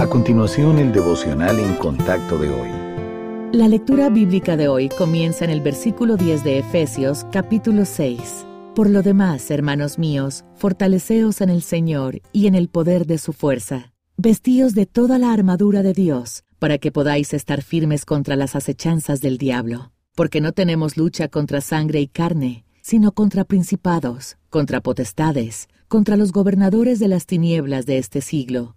A continuación, el devocional en contacto de hoy. La lectura bíblica de hoy comienza en el versículo 10 de Efesios, capítulo 6. Por lo demás, hermanos míos, fortaleceos en el Señor y en el poder de su fuerza. Vestíos de toda la armadura de Dios, para que podáis estar firmes contra las acechanzas del diablo. Porque no tenemos lucha contra sangre y carne, sino contra principados, contra potestades, contra los gobernadores de las tinieblas de este siglo,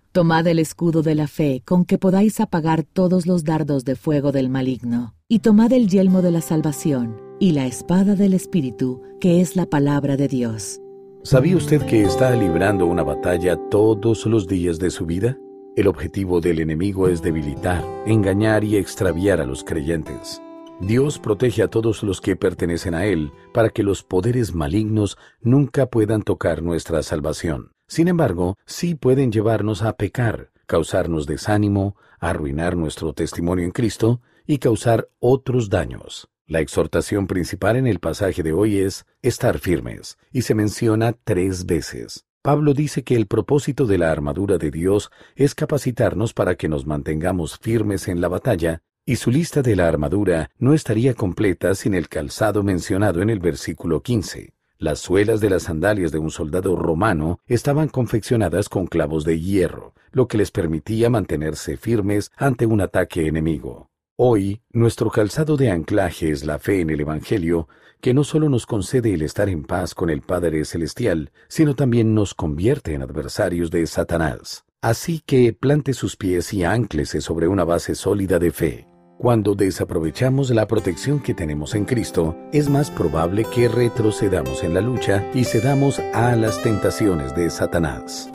tomad el escudo de la fe con que podáis apagar todos los dardos de fuego del maligno, y tomad el yelmo de la salvación y la espada del Espíritu, que es la palabra de Dios. ¿Sabía usted que está librando una batalla todos los días de su vida? El objetivo del enemigo es debilitar, engañar y extraviar a los creyentes. Dios protege a todos los que pertenecen a Él para que los poderes malignos nunca puedan tocar nuestra salvación. Sin embargo, sí pueden llevarnos a pecar, causarnos desánimo, arruinar nuestro testimonio en Cristo y causar otros daños. La exhortación principal en el pasaje de hoy es estar firmes, y se menciona tres veces. Pablo dice que el propósito de la armadura de Dios es capacitarnos para que nos mantengamos firmes en la batalla, y su lista de la armadura no estaría completa sin el calzado mencionado en el versículo 15. Las suelas de las sandalias de un soldado romano estaban confeccionadas con clavos de hierro, lo que les permitía mantenerse firmes ante un ataque enemigo. Hoy, nuestro calzado de anclaje es la fe en el Evangelio, que no solo nos concede el estar en paz con el Padre Celestial, sino también nos convierte en adversarios de Satanás. Así que plante sus pies y anclese sobre una base sólida de fe. Cuando desaprovechamos la protección que tenemos en Cristo, es más probable que retrocedamos en la lucha y cedamos a las tentaciones de Satanás.